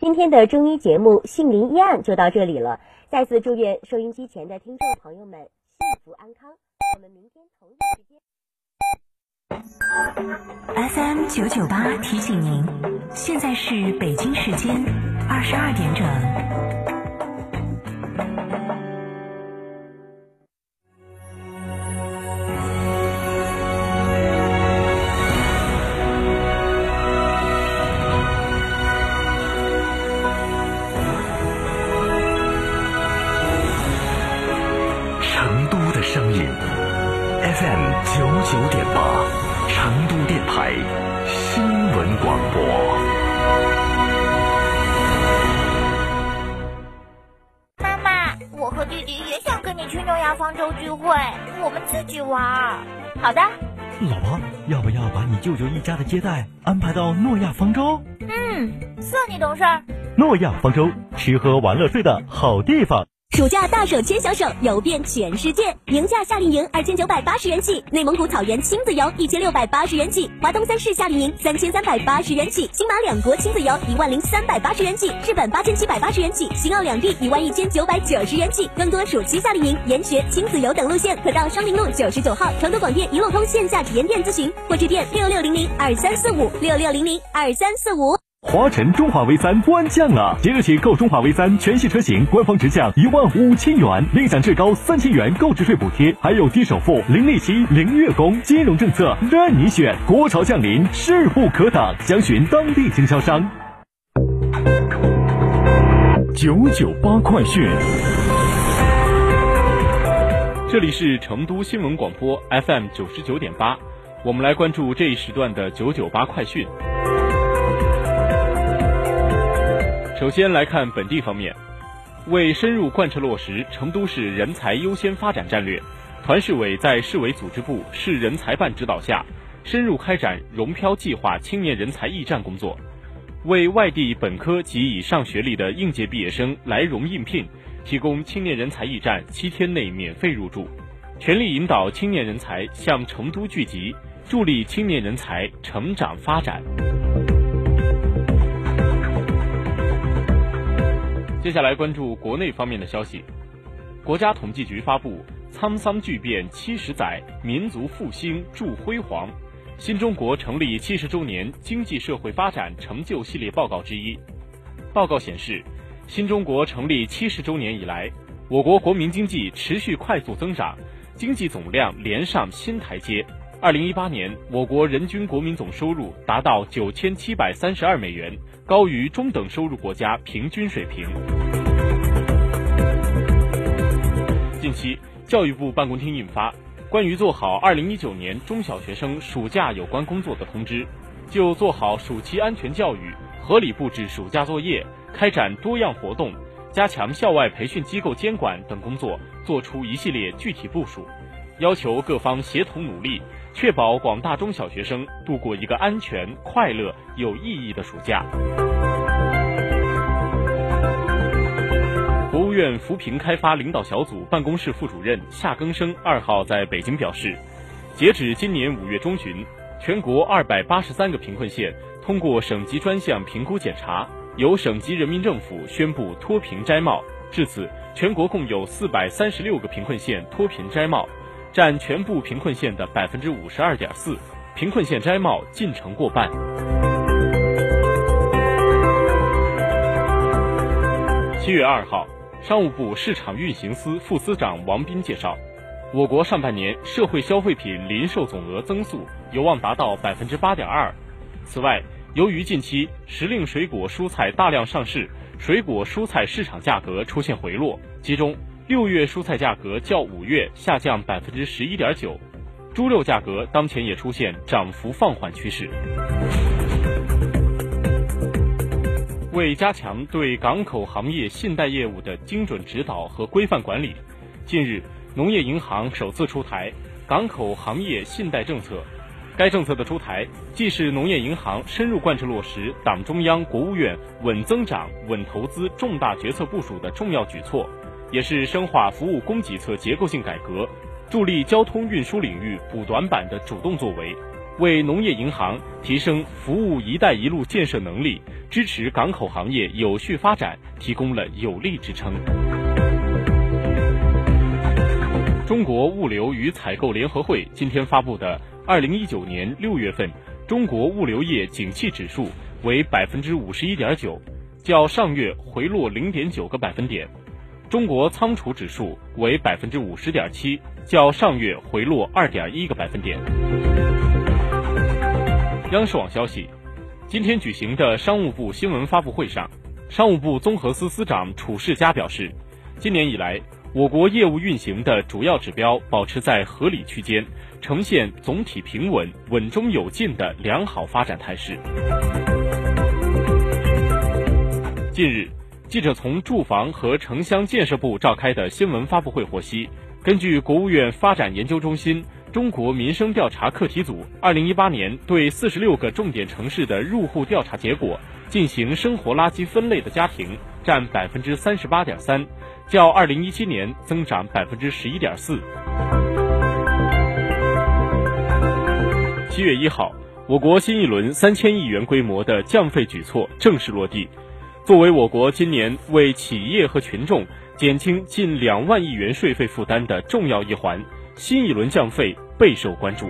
今天的中医节目《杏林医案》就到这里了。再次祝愿收音机前的听众朋友们幸福安康。我们明天同一时间。FM 九九八提醒您，现在是北京时间二十二点整。九点八，成都电台新闻广播。妈妈，我和弟弟也想跟你去诺亚方舟聚会，我们自己玩。好的。老婆，要不要把你舅舅一家的接待安排到诺亚方舟？嗯，算你懂事。诺亚方舟，吃喝玩乐睡的好地方。暑假大手牵小手，游遍全世界。宁夏夏令营二千九百八十元起，内蒙古草原亲子游一千六百八十元起，华东三市夏令营三千三百八十元起，新马两国亲子游一万零三百八十元起，日本八千七百八十元起，新奥两地一万一千九百九十元起。更多暑期夏令营、研学、亲子游等路线，可到双林路九十九号成都广电一路通线下体验店咨询，或致电六六零零二三四五六六零零二三四五。华晨中华 V 三官降了！即日起购中华 V 三全系车型，官方直降一万五千元，另享至高三千元购置税补贴，还有低首付、零利息、零月供，金融政策任你选。国潮降临，势不可挡，详询当地经销商。九九八快讯，这里是成都新闻广播 FM 九十九点八，我们来关注这一时段的九九八快讯。首先来看本地方面，为深入贯彻落实成都市人才优先发展战略，团市委在市委组织部、市人才办指导下，深入开展融漂计划青年人才驿站工作，为外地本科及以上学历的应届毕业生来融应聘提供青年人才驿站七天内免费入住，全力引导青年人才向成都聚集，助力青年人才成长发展。接下来关注国内方面的消息。国家统计局发布《沧桑巨变七十载，民族复兴铸辉煌》新中国成立七十周年经济社会发展成就系列报告之一。报告显示，新中国成立七十周年以来，我国国民经济持续快速增长，经济总量连上新台阶。二零一八年，我国人均国民总收入达到九千七百三十二美元。高于中等收入国家平均水平。近期，教育部办公厅印发《关于做好2019年中小学生暑假有关工作的通知》，就做好暑期安全教育、合理布置暑假作业、开展多样活动、加强校外培训机构监管等工作作出一系列具体部署，要求各方协同努力。确保广大中小学生度过一个安全、快乐、有意义的暑假。国务院扶贫开发领导小组办公室副主任夏更生二号在北京表示，截止今年五月中旬，全国二百八十三个贫困县通过省级专项评估检查，由省级人民政府宣布脱贫摘帽。至此，全国共有四百三十六个贫困县脱贫摘帽。占全部贫困县的百分之五十二点四，贫困县摘帽进程过半。七月二号，商务部市场运行司副司长王斌介绍，我国上半年社会消费品零售总额增速有望达到百分之八点二。此外，由于近期时令水果蔬菜大量上市，水果蔬菜市场价格出现回落，其中。六月蔬菜价格较五月下降百分之十一点九，猪肉价格当前也出现涨幅放缓趋势。为加强对港口行业信贷业务的精准指导和规范管理，近日，农业银行首次出台港口行业信贷政策。该政策的出台，既是农业银行深入贯彻落实党中央、国务院稳增长、稳投资重大决策部署的重要举措。也是深化服务供给侧结构性改革，助力交通运输领域补短板的主动作为。为农业银行提升服务“一带一路”建设能力，支持港口行业有序发展提供了有力支撑。中国物流与采购联合会今天发布的二零一九年六月份中国物流业景气指数为百分之五十一点九，较上月回落零点九个百分点。中国仓储指数为百分之五十点七，较上月回落二点一个百分点。央视网消息，今天举行的商务部新闻发布会上，商务部综合司司长褚世佳表示，今年以来，我国业务运行的主要指标保持在合理区间，呈现总体平稳、稳中有进的良好发展态势。近日。记者从住房和城乡建设部召开的新闻发布会获悉，根据国务院发展研究中心中国民生调查课题组二零一八年对四十六个重点城市的入户调查结果，进行生活垃圾分类的家庭占百分之三十八点三，较二零一七年增长百分之十一点四。七月一号，我国新一轮三千亿元规模的降费举措正式落地。作为我国今年为企业和群众减轻近两万亿元税费负担的重要一环，新一轮降费备受关注。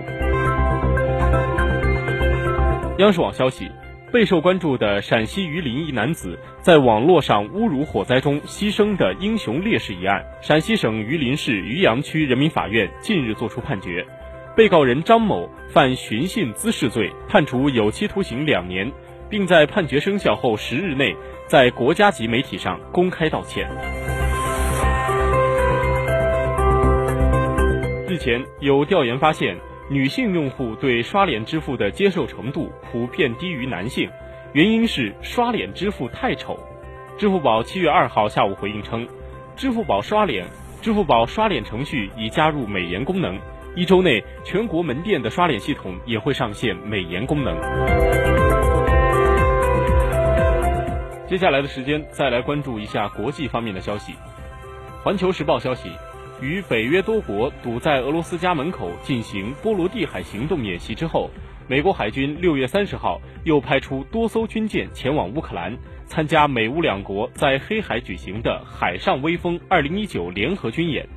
央视网消息，备受关注的陕西榆林一男子在网络上侮辱火灾中牺牲的英雄烈士一案，陕西省榆林市榆阳区人民法院近日作出判决，被告人张某犯寻衅滋事罪，判处有期徒刑两年，并在判决生效后十日内。在国家级媒体上公开道歉。日前有调研发现，女性用户对刷脸支付的接受程度普遍低于男性，原因是刷脸支付太丑。支付宝七月二号下午回应称，支付宝刷脸，支付宝刷脸程序已加入美颜功能，一周内全国门店的刷脸系统也会上线美颜功能。接下来的时间，再来关注一下国际方面的消息。环球时报消息，与北约多国堵在俄罗斯家门口进行波罗的海行动演习之后，美国海军六月三十号又派出多艘军舰前往乌克兰，参加美乌两国在黑海举行的“海上威风”二零一九联合军演。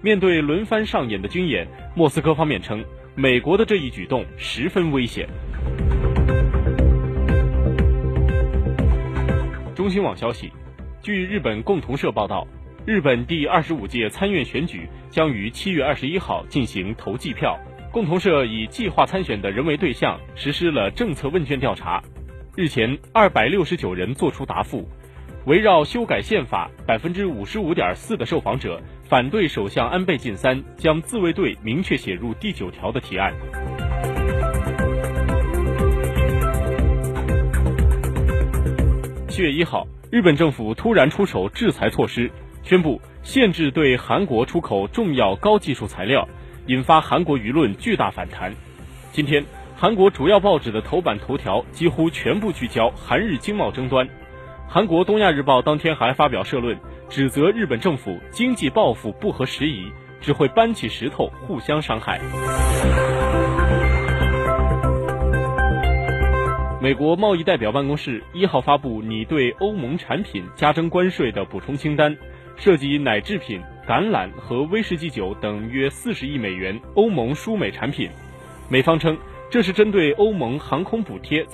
面对轮番上演的军演，莫斯科方面称，美国的这一举动十分危险。中新网消息，据日本共同社报道，日本第二十五届参院选举将于七月二十一号进行投计票。共同社以计划参选的人为对象，实施了政策问卷调查。日前，二百六十九人作出答复，围绕修改宪法，百分之五十五点四的受访者反对首相安倍晋三将自卫队明确写入第九条的提案。七月一号，日本政府突然出手制裁措施，宣布限制对韩国出口重要高技术材料，引发韩国舆论巨大反弹。今天，韩国主要报纸的头版头条几乎全部聚焦韩日经贸争端。韩国《东亚日报》当天还发表社论，指责日本政府经济报复不合时宜，只会搬起石头互相伤害。美国贸易代表办公室一号发布拟对欧盟产品加征关税的补充清单，涉及奶制品、橄榄和威士忌酒等约四十亿美元欧盟输美产品。美方称，这是针对欧盟航空补贴。